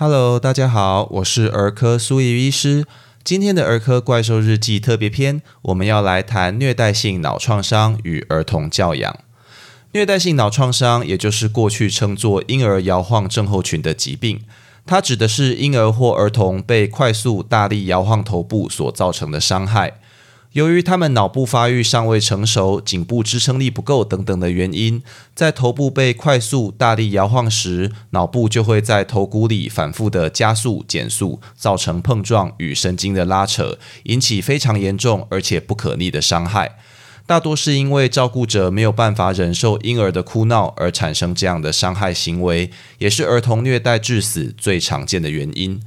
Hello，大家好，我是儿科苏怡医师。今天的儿科怪兽日记特别篇，我们要来谈虐待性脑创伤与儿童教养。虐待性脑创伤，也就是过去称作婴儿摇晃症候群的疾病，它指的是婴儿或儿童被快速大力摇晃头部所造成的伤害。由于他们脑部发育尚未成熟、颈部支撑力不够等等的原因，在头部被快速大力摇晃时，脑部就会在头骨里反复的加速、减速，造成碰撞与神经的拉扯，引起非常严重而且不可逆的伤害。大多是因为照顾者没有办法忍受婴儿的哭闹而产生这样的伤害行为，也是儿童虐待致死最常见的原因。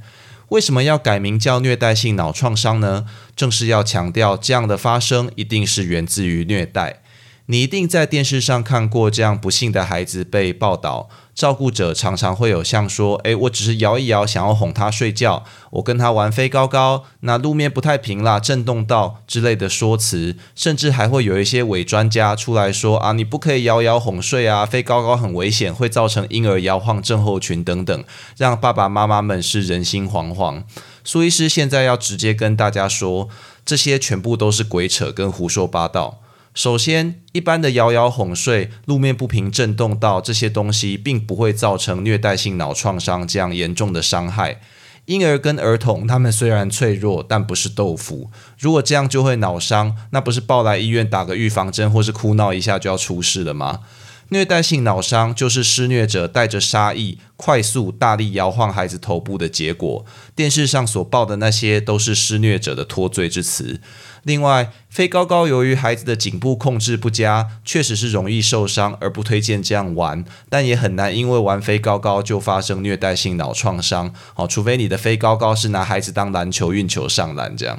为什么要改名叫虐待性脑创伤呢？正是要强调，这样的发生一定是源自于虐待。你一定在电视上看过这样不幸的孩子被报道。照顾者常常会有像说：“诶，我只是摇一摇，想要哄他睡觉。我跟他玩飞高高，那路面不太平啦，震动到之类的说辞，甚至还会有一些伪专家出来说：啊，你不可以摇摇哄睡啊，飞高高很危险，会造成婴儿摇晃症候群等等，让爸爸妈妈们是人心惶惶。苏医师现在要直接跟大家说，这些全部都是鬼扯跟胡说八道。”首先，一般的摇摇哄睡、路面不平震动到这些东西，并不会造成虐待性脑创伤这样严重的伤害。婴儿跟儿童，他们虽然脆弱，但不是豆腐。如果这样就会脑伤，那不是抱来医院打个预防针，或是哭闹一下就要出事了吗？虐待性脑伤就是施虐者带着杀意，快速大力摇晃孩子头部的结果。电视上所报的那些，都是施虐者的脱罪之词。另外，飞高高由于孩子的颈部控制不佳，确实是容易受伤，而不推荐这样玩。但也很难因为玩飞高高就发生虐待性脑创伤。好，除非你的飞高高是拿孩子当篮球运球上篮这样。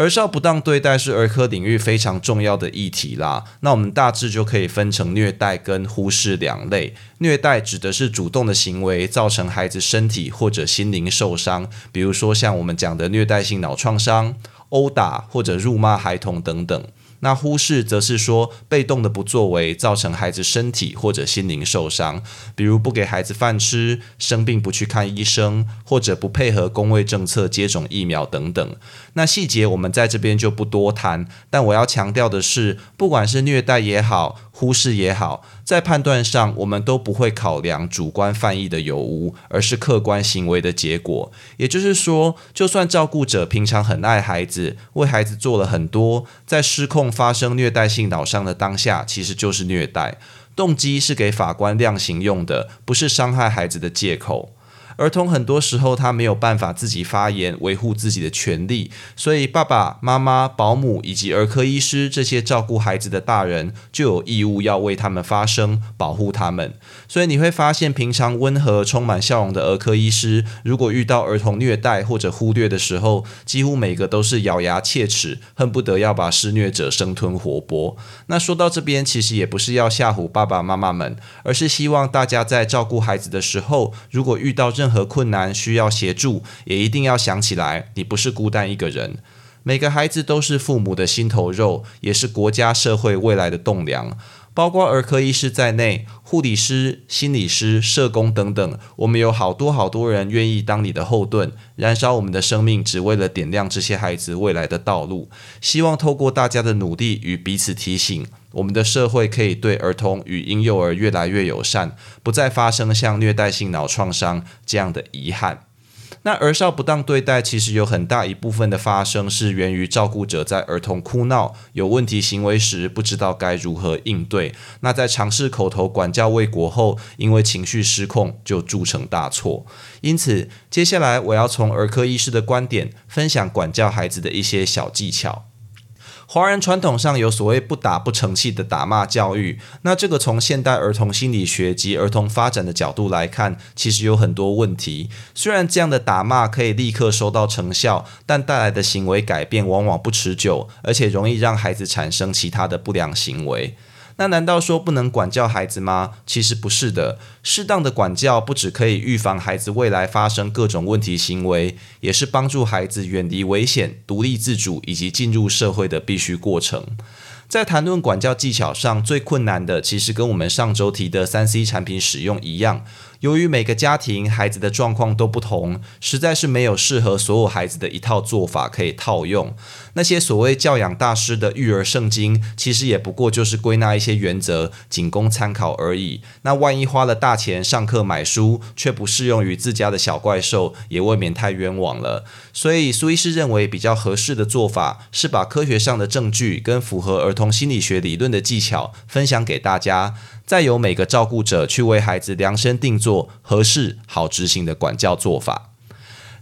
儿少不当对待是儿科领域非常重要的议题啦。那我们大致就可以分成虐待跟忽视两类。虐待指的是主动的行为造成孩子身体或者心灵受伤，比如说像我们讲的虐待性脑创伤。殴打或者辱骂孩童等等，那忽视则是说被动的不作为，造成孩子身体或者心灵受伤，比如不给孩子饭吃、生病不去看医生，或者不配合公卫政策接种疫苗等等。那细节我们在这边就不多谈，但我要强调的是，不管是虐待也好。忽视也好，在判断上，我们都不会考量主观犯意的有无，而是客观行为的结果。也就是说，就算照顾者平常很爱孩子，为孩子做了很多，在失控发生虐待性脑伤的当下，其实就是虐待，动机是给法官量刑用的，不是伤害孩子的借口。儿童很多时候他没有办法自己发言维护自己的权利，所以爸爸妈妈、保姆以及儿科医师这些照顾孩子的大人就有义务要为他们发声，保护他们。所以你会发现，平常温和、充满笑容的儿科医师，如果遇到儿童虐待或者忽略的时候，几乎每个都是咬牙切齿，恨不得要把施虐者生吞活剥。那说到这边，其实也不是要吓唬爸爸妈妈们，而是希望大家在照顾孩子的时候，如果遇到任何困难需要协助，也一定要想起来，你不是孤单一个人。每个孩子都是父母的心头肉，也是国家社会未来的栋梁。包括儿科医师在内，护理师、心理师、社工等等，我们有好多好多人愿意当你的后盾，燃烧我们的生命，只为了点亮这些孩子未来的道路。希望透过大家的努力与彼此提醒。我们的社会可以对儿童与婴幼儿越来越友善，不再发生像虐待性脑创伤这样的遗憾。那儿少不当对待，其实有很大一部分的发生是源于照顾者在儿童哭闹、有问题行为时，不知道该如何应对。那在尝试口头管教未果后，因为情绪失控，就铸成大错。因此，接下来我要从儿科医师的观点，分享管教孩子的一些小技巧。华人传统上有所谓不打不成器的打骂教育，那这个从现代儿童心理学及儿童发展的角度来看，其实有很多问题。虽然这样的打骂可以立刻收到成效，但带来的行为改变往往不持久，而且容易让孩子产生其他的不良行为。那难道说不能管教孩子吗？其实不是的。适当的管教不只可以预防孩子未来发生各种问题行为，也是帮助孩子远离危险、独立自主以及进入社会的必须过程。在谈论管教技巧上，最困难的其实跟我们上周提的三 C 产品使用一样，由于每个家庭孩子的状况都不同，实在是没有适合所有孩子的一套做法可以套用。那些所谓教养大师的育儿圣经，其实也不过就是归纳一些原则，仅供参考而已。那万一花了大钱上课买书，却不适用于自家的小怪兽，也未免太冤枉了。所以苏医师认为比较合适的做法，是把科学上的证据跟符合儿童心理学理论的技巧分享给大家。再由每个照顾者去为孩子量身定做合适、好执行的管教做法。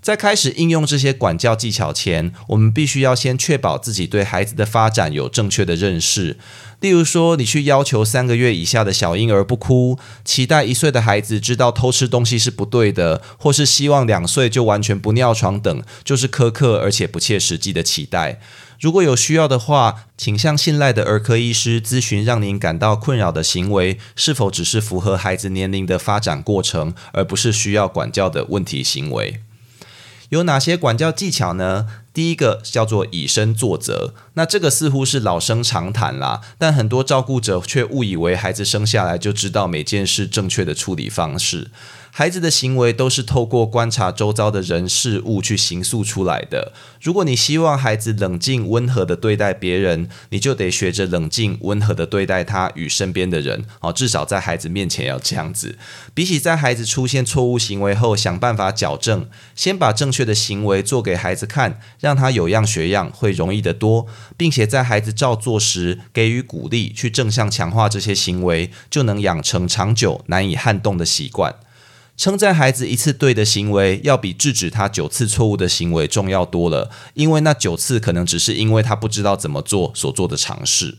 在开始应用这些管教技巧前，我们必须要先确保自己对孩子的发展有正确的认识。例如说，你去要求三个月以下的小婴儿不哭，期待一岁的孩子知道偷吃东西是不对的，或是希望两岁就完全不尿床等，就是苛刻而且不切实际的期待。如果有需要的话，请向信赖的儿科医师咨询，让您感到困扰的行为是否只是符合孩子年龄的发展过程，而不是需要管教的问题行为。有哪些管教技巧呢？第一个叫做以身作则，那这个似乎是老生常谈啦，但很多照顾者却误以为孩子生下来就知道每件事正确的处理方式。孩子的行为都是透过观察周遭的人事物去形塑出来的。如果你希望孩子冷静温和的对待别人，你就得学着冷静温和的对待他与身边的人。哦，至少在孩子面前要这样子。比起在孩子出现错误行为后想办法矫正，先把正确的行为做给孩子看，让他有样学样，会容易得多。并且在孩子照做时给予鼓励，去正向强化这些行为，就能养成长久难以撼动的习惯。称赞孩子一次对的行为，要比制止他九次错误的行为重要多了，因为那九次可能只是因为他不知道怎么做所做的尝试。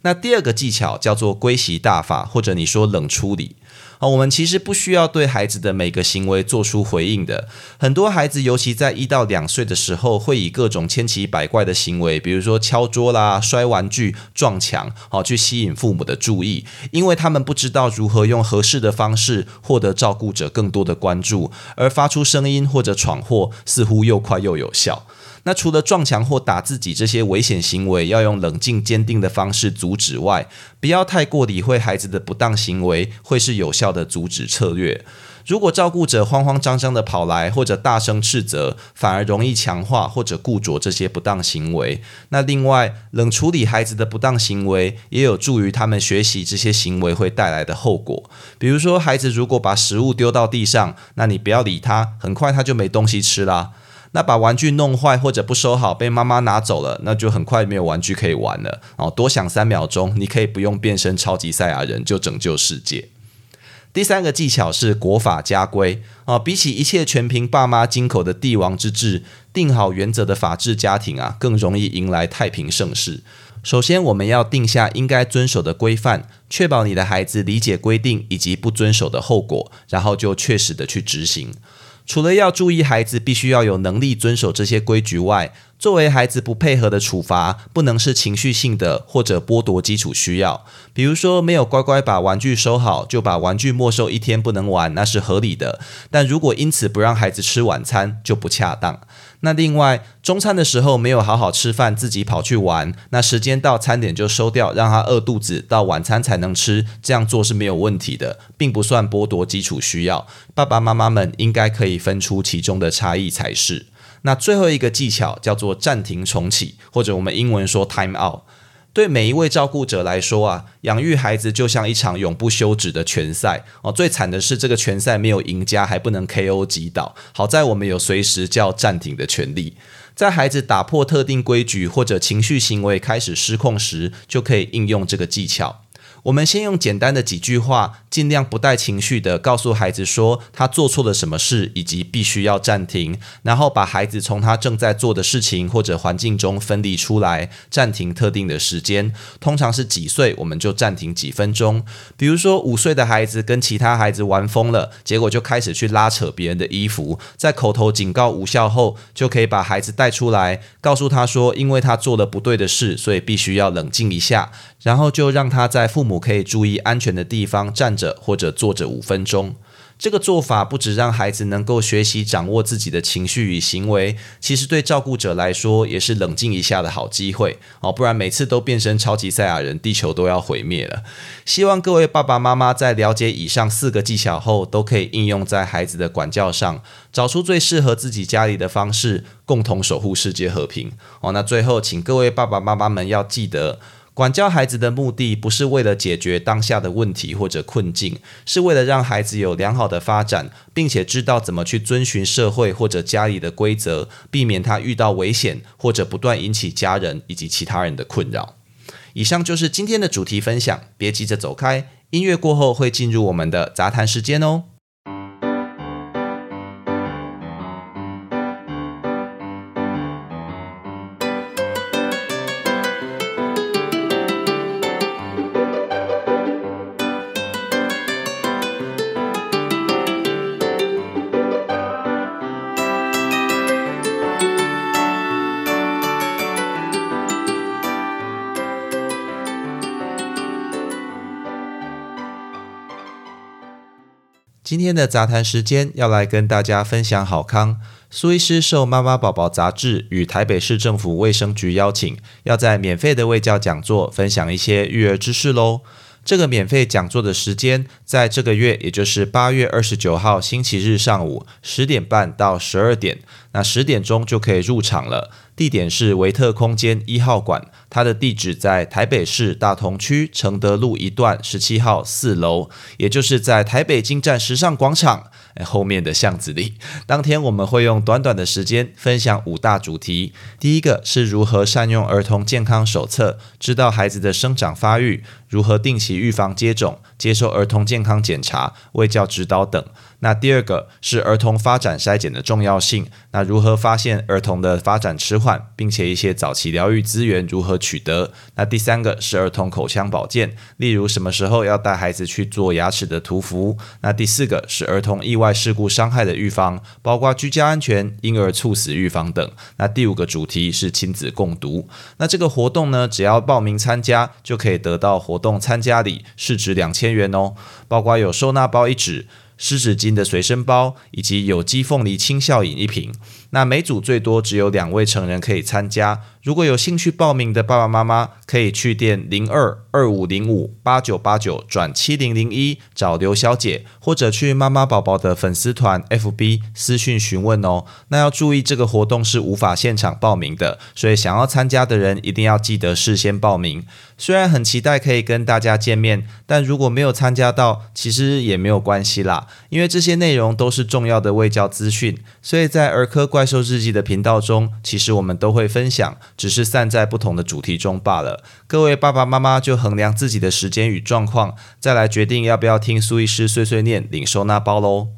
那第二个技巧叫做归习大法，或者你说冷处理。啊，我们其实不需要对孩子的每个行为做出回应的。很多孩子，尤其在一到两岁的时候，会以各种千奇百怪的行为，比如说敲桌啦、摔玩具、撞墙，好去吸引父母的注意，因为他们不知道如何用合适的方式获得照顾者更多的关注，而发出声音或者闯祸，似乎又快又有效。那除了撞墙或打自己这些危险行为要用冷静坚定的方式阻止外，不要太过理会孩子的不当行为，会是有效的阻止策略。如果照顾者慌慌张张的跑来或者大声斥责，反而容易强化或者固着这些不当行为。那另外，冷处理孩子的不当行为，也有助于他们学习这些行为会带来的后果。比如说，孩子如果把食物丢到地上，那你不要理他，很快他就没东西吃啦。那把玩具弄坏或者不收好，被妈妈拿走了，那就很快没有玩具可以玩了。哦，多想三秒钟，你可以不用变身超级赛亚人就拯救世界。第三个技巧是国法家规啊，比起一切全凭爸妈金口的帝王之治，定好原则的法治家庭啊，更容易迎来太平盛世。首先，我们要定下应该遵守的规范，确保你的孩子理解规定以及不遵守的后果，然后就确实的去执行。除了要注意孩子必须要有能力遵守这些规矩外，作为孩子不配合的处罚，不能是情绪性的或者剥夺基础需要。比如说，没有乖乖把玩具收好，就把玩具没收一天不能玩，那是合理的。但如果因此不让孩子吃晚餐，就不恰当。那另外，中餐的时候没有好好吃饭，自己跑去玩，那时间到餐点就收掉，让他饿肚子，到晚餐才能吃，这样做是没有问题的，并不算剥夺基础需要。爸爸妈妈们应该可以分出其中的差异才是。那最后一个技巧叫做暂停重启，或者我们英文说 time out。对每一位照顾者来说啊，养育孩子就像一场永不休止的拳赛哦。最惨的是，这个拳赛没有赢家，还不能 KO 击倒。好在我们有随时叫暂停的权利，在孩子打破特定规矩或者情绪行为开始失控时，就可以应用这个技巧。我们先用简单的几句话，尽量不带情绪的告诉孩子说他做错了什么事，以及必须要暂停，然后把孩子从他正在做的事情或者环境中分离出来，暂停特定的时间。通常是几岁，我们就暂停几分钟。比如说五岁的孩子跟其他孩子玩疯了，结果就开始去拉扯别人的衣服，在口头警告无效后，就可以把孩子带出来，告诉他说，因为他做了不对的事，所以必须要冷静一下，然后就让他在父母可以注意安全的地方站着或者坐着五分钟。这个做法不只让孩子能够学习掌握自己的情绪与行为，其实对照顾者来说也是冷静一下的好机会哦。不然每次都变身超级赛亚人，地球都要毁灭了。希望各位爸爸妈妈在了解以上四个技巧后，都可以应用在孩子的管教上，找出最适合自己家里的方式，共同守护世界和平哦。那最后，请各位爸爸妈妈们要记得。管教孩子的目的不是为了解决当下的问题或者困境，是为了让孩子有良好的发展，并且知道怎么去遵循社会或者家里的规则，避免他遇到危险或者不断引起家人以及其他人的困扰。以上就是今天的主题分享，别急着走开，音乐过后会进入我们的杂谈时间哦。今天的杂谈时间要来跟大家分享好康。苏医师受《妈妈宝宝》杂志与台北市政府卫生局邀请，要在免费的卫教讲座分享一些育儿知识喽。这个免费讲座的时间，在这个月，也就是八月二十九号星期日上午十点半到十二点，那十点钟就可以入场了。地点是维特空间一号馆，它的地址在台北市大同区承德路一段十七号四楼，也就是在台北金站时尚广场后面的巷子里。当天我们会用短短的时间分享五大主题，第一个是如何善用儿童健康手册，知道孩子的生长发育，如何定期预防接种，接受儿童健康检查、卫教指导等。那第二个是儿童发展筛检的重要性，那如何发现儿童的发展迟缓，并且一些早期疗愈资源如何取得？那第三个是儿童口腔保健，例如什么时候要带孩子去做牙齿的涂氟？那第四个是儿童意外事故伤害的预防，包括居家安全、婴儿猝死预防等。那第五个主题是亲子共读。那这个活动呢，只要报名参加就可以得到活动参加礼，市值两千元哦，包括有收纳包一纸。湿纸巾的随身包以及有机凤梨清笑饮一瓶。那每组最多只有两位成人可以参加。如果有兴趣报名的爸爸妈妈，可以去电零二二五零五八九八九转七零零一找刘小姐，或者去妈妈宝宝的粉丝团 FB 私讯询问哦。那要注意，这个活动是无法现场报名的，所以想要参加的人一定要记得事先报名。虽然很期待可以跟大家见面，但如果没有参加到，其实也没有关系啦，因为这些内容都是重要的卫教资讯，所以在儿科怪兽日记的频道中，其实我们都会分享，只是散在不同的主题中罢了。各位爸爸妈妈就衡量自己的时间与状况，再来决定要不要听苏医师碎碎念领收纳包喽。